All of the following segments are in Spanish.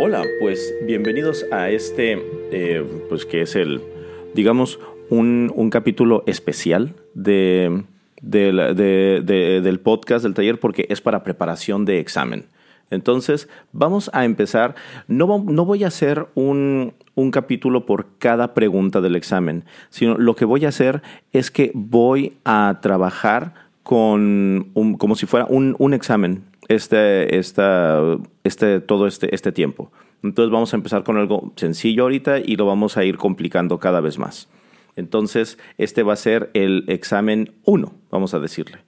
Hola, pues bienvenidos a este, eh, pues que es el, digamos, un, un capítulo especial de, del podcast del taller porque es para preparación de examen. Entonces, vamos a empezar. No, no voy a hacer un, un capítulo por cada pregunta del examen, sino lo que voy a hacer es que voy a trabajar con un- como si fuera un, un examen este, esta, este, todo este, este tiempo. Entonces vamos a empezar con algo sencillo ahorita y lo vamos a ir complicando cada vez más. Entonces, este va a ser el examen 1, vamos a decirle.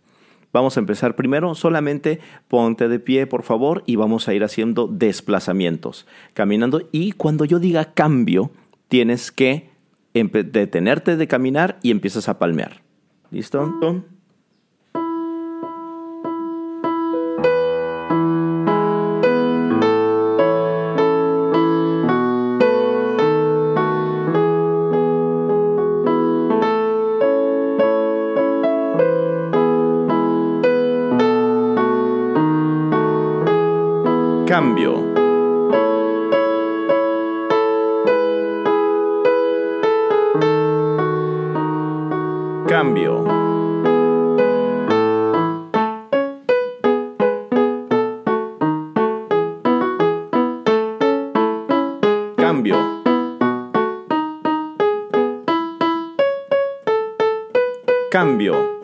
Vamos a empezar primero, solamente ponte de pie, por favor, y vamos a ir haciendo desplazamientos, caminando. Y cuando yo diga cambio, tienes que detenerte de caminar y empiezas a palmear. ¿Listo? Cambio.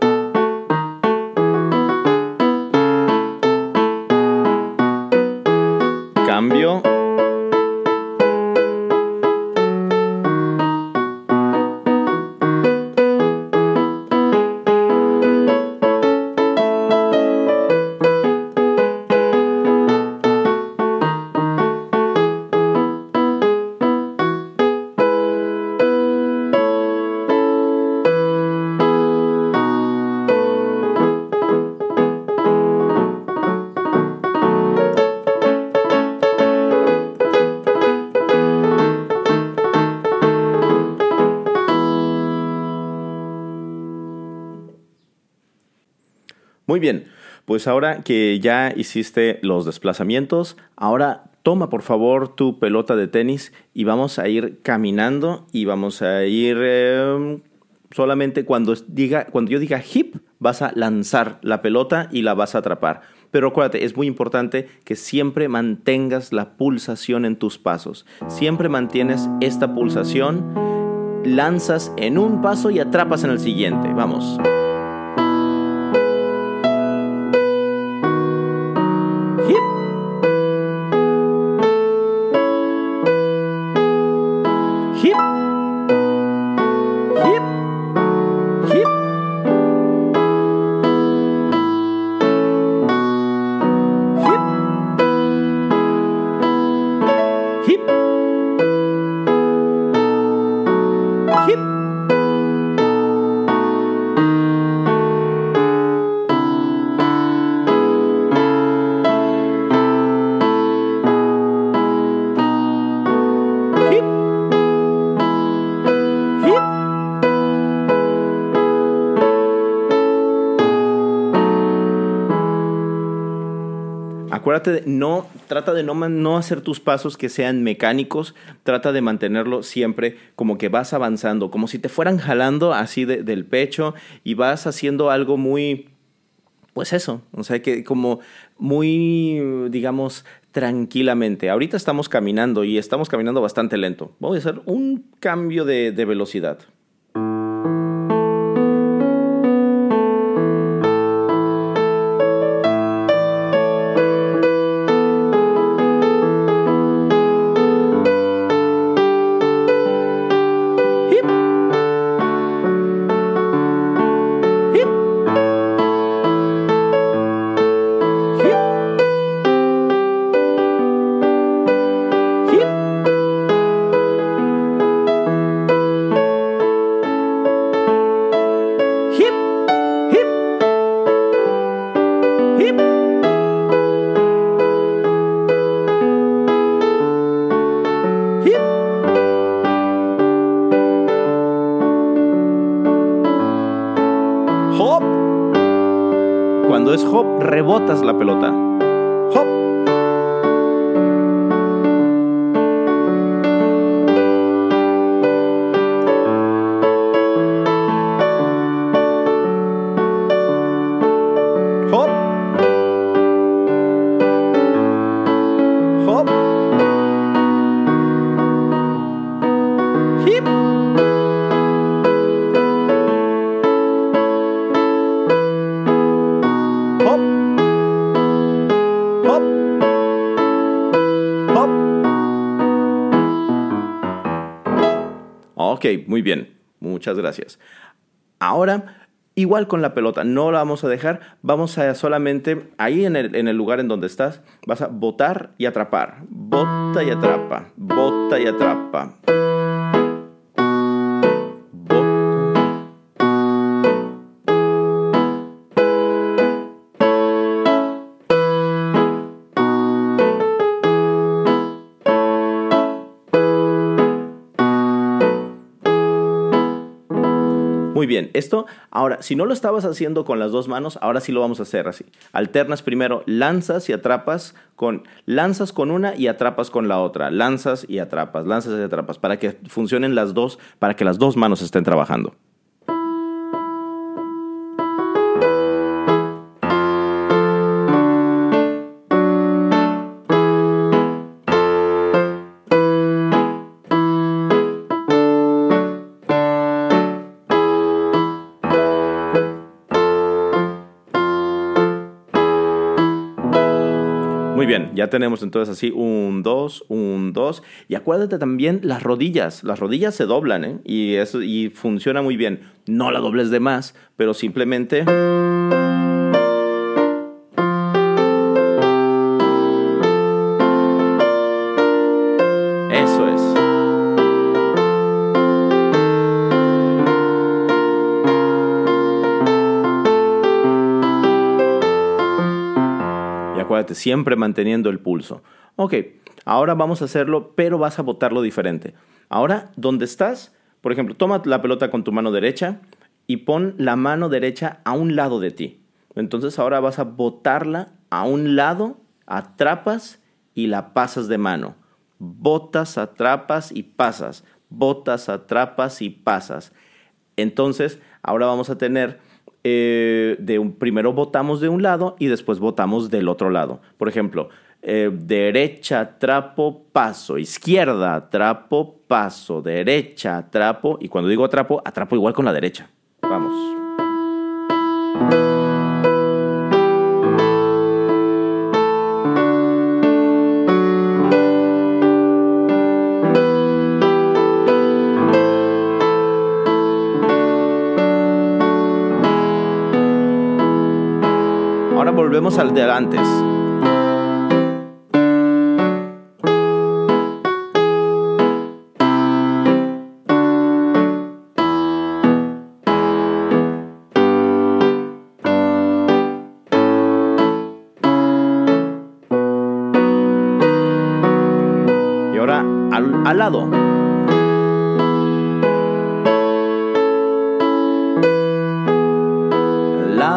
Muy bien, pues ahora que ya hiciste los desplazamientos, ahora toma por favor tu pelota de tenis y vamos a ir caminando y vamos a ir eh, solamente cuando, diga, cuando yo diga hip, vas a lanzar la pelota y la vas a atrapar. Pero acuérdate, es muy importante que siempre mantengas la pulsación en tus pasos. Siempre mantienes esta pulsación, lanzas en un paso y atrapas en el siguiente. Vamos. De no, trata de no, no hacer tus pasos que sean mecánicos, trata de mantenerlo siempre como que vas avanzando, como si te fueran jalando así de- del pecho y vas haciendo algo muy, pues eso, o sea que como muy, digamos, tranquilamente. Ahorita estamos caminando y estamos caminando bastante lento. Voy a hacer un cambio de, de velocidad. Rebotas la pelota. Muchas gracias. Ahora Igual con la pelota, no la vamos a dejar, vamos a solamente, ahí en el, en el lugar en donde estás, vas a botar y atrapar. Bota y atrapa, bota y atrapa. Muy bien, esto ahora, si no lo estabas haciendo con las dos manos, ahora sí lo vamos a hacer así. Alternas primero, lanzas y atrapas con, lanzas con una y atrapas con la otra. Lanzas y atrapas, lanzas y atrapas, para que funcionen las dos, para que las dos manos estén trabajando. Ya tenemos entonces así un, dos, un, dos. Y acuérdate también las rodillas. Las rodillas se doblan ¿eh? y, eso, y funciona muy bien. No la dobles de más, pero simplemente... siempre manteniendo el pulso. Ok, ahora vamos a hacerlo, pero vas a botarlo diferente. Ahora, donde estás, por ejemplo, toma la pelota con tu mano derecha y pon la mano derecha a un lado de ti. Entonces ahora vas a botarla a un lado, atrapas y la pasas de mano. Botas, atrapas y pasas. Botas, atrapas y pasas. Entonces, ahora vamos a tener eh, de un, primero votamos de un lado y después votamos del otro lado. Por ejemplo, eh, derecha, trapo, paso, izquierda, trapo, paso, derecha, trapo, y cuando digo atrapo, atrapo igual con la derecha. Vamos. Volvemos al de antes. Al, al lado.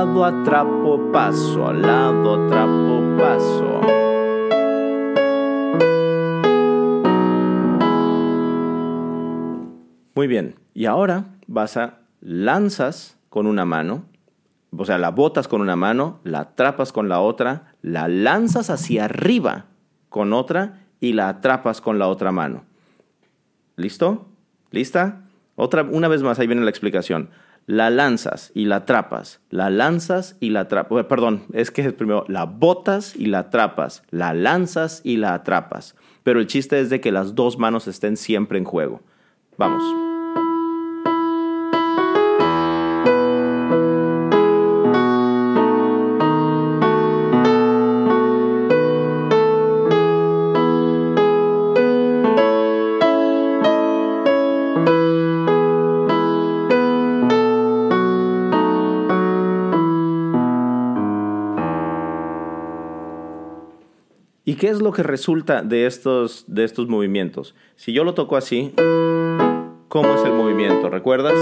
Lado atrapo paso, al lado atrapo paso. Muy bien, y ahora vas a lanzas con una mano, o sea, la botas con una mano, la atrapas con la otra, la lanzas hacia arriba con otra y la atrapas con la otra mano. ¿Listo? ¿Lista? Otra, una vez más, ahí viene la explicación la lanzas y la atrapas, la lanzas y la atrapas, perdón, es que es primero la botas y la atrapas, la lanzas y la atrapas. Pero el chiste es de que las dos manos estén siempre en juego. Vamos. Qué es lo que resulta de estos, de estos movimientos? Si yo lo toco así, ¿cómo es el movimiento? ¿Recuerdas?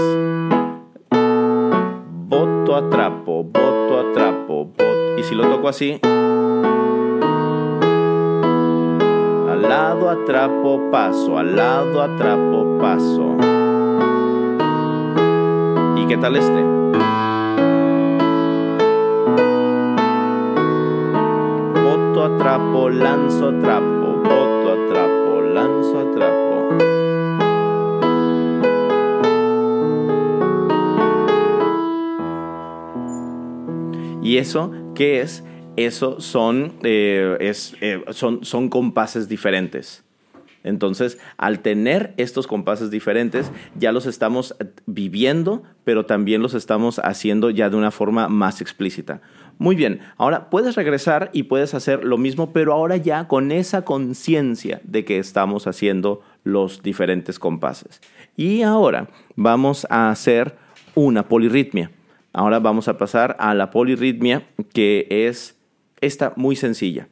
Boto, atrapo, boto, atrapo, boto. Y si lo toco así, al lado, atrapo, paso, al lado, atrapo, paso. ¿Y qué tal este? Lanzo, atrapo, boto, atrapo, lanzo, atrapo. ¿Y eso qué es? eso eh, eh, son, son compases diferentes. Entonces, al tener estos compases diferentes, ya los estamos viviendo, pero también los estamos haciendo ya de una forma más explícita. Muy bien, ahora puedes regresar y puedes hacer lo mismo, pero ahora ya con esa conciencia de que estamos haciendo los diferentes compases. Y ahora vamos a hacer una polirritmia. Ahora vamos a pasar a la polirritmia, que es esta muy sencilla.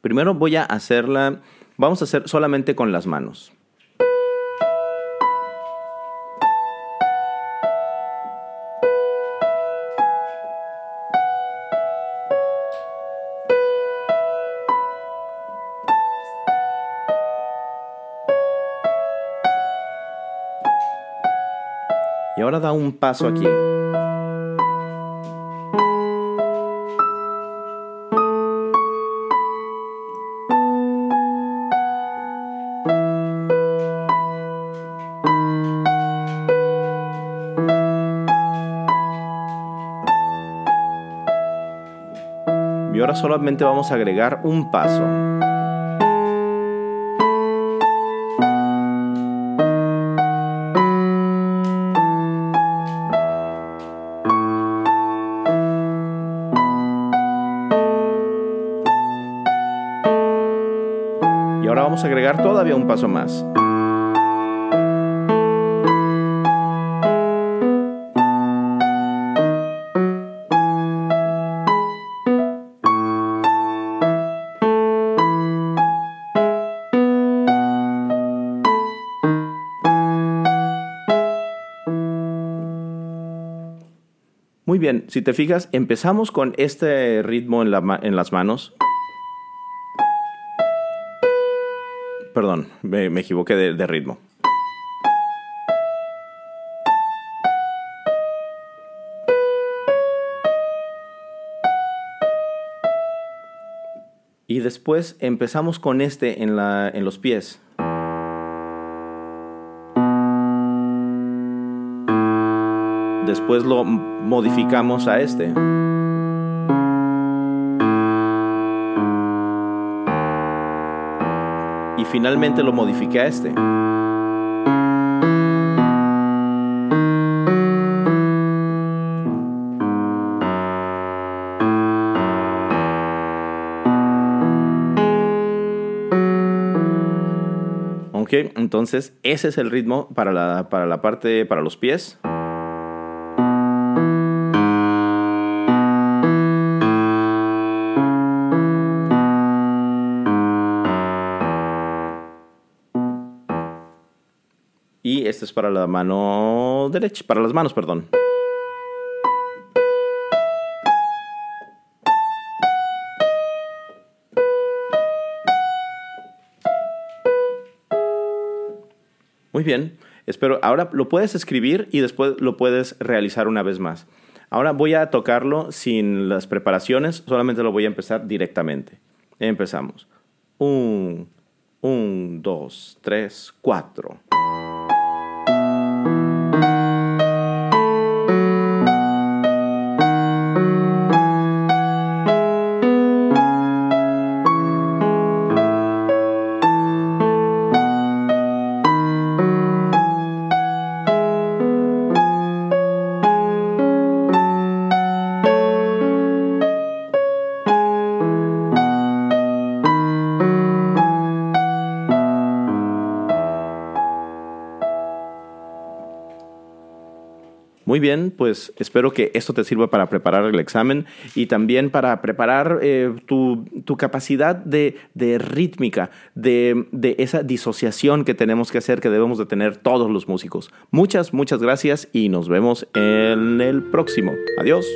Primero voy a hacerla, vamos a hacer solamente con las manos. Y ahora da un paso aquí. Y ahora solamente vamos a agregar un paso. Agregar todavía un paso más. Muy bien, si te fijas, empezamos con este ritmo en, las manos. Me, equivoqué de ritmo. Y después empezamos con este en, la, en los pies. Después lo modificamos a este. Finalmente lo modifiqué a este. Ok, entonces ese es el ritmo para la, para la parte, para los pies. Para la mano derecha, para las manos, perdón. Muy bien, espero. Ahora lo puedes escribir y después lo puedes realizar una vez más. Ahora voy a tocarlo sin las preparaciones, solamente lo voy a empezar directamente. Empezamos. Un, un, dos, tres, cuatro. Muy bien, pues espero que esto te sirva para preparar el examen y también para preparar eh, tu, capacidad de, rítmica, de, de, esa disociación que tenemos que hacer, que debemos de tener todos los músicos. Muchas, muchas gracias y nos vemos en el próximo. Adiós.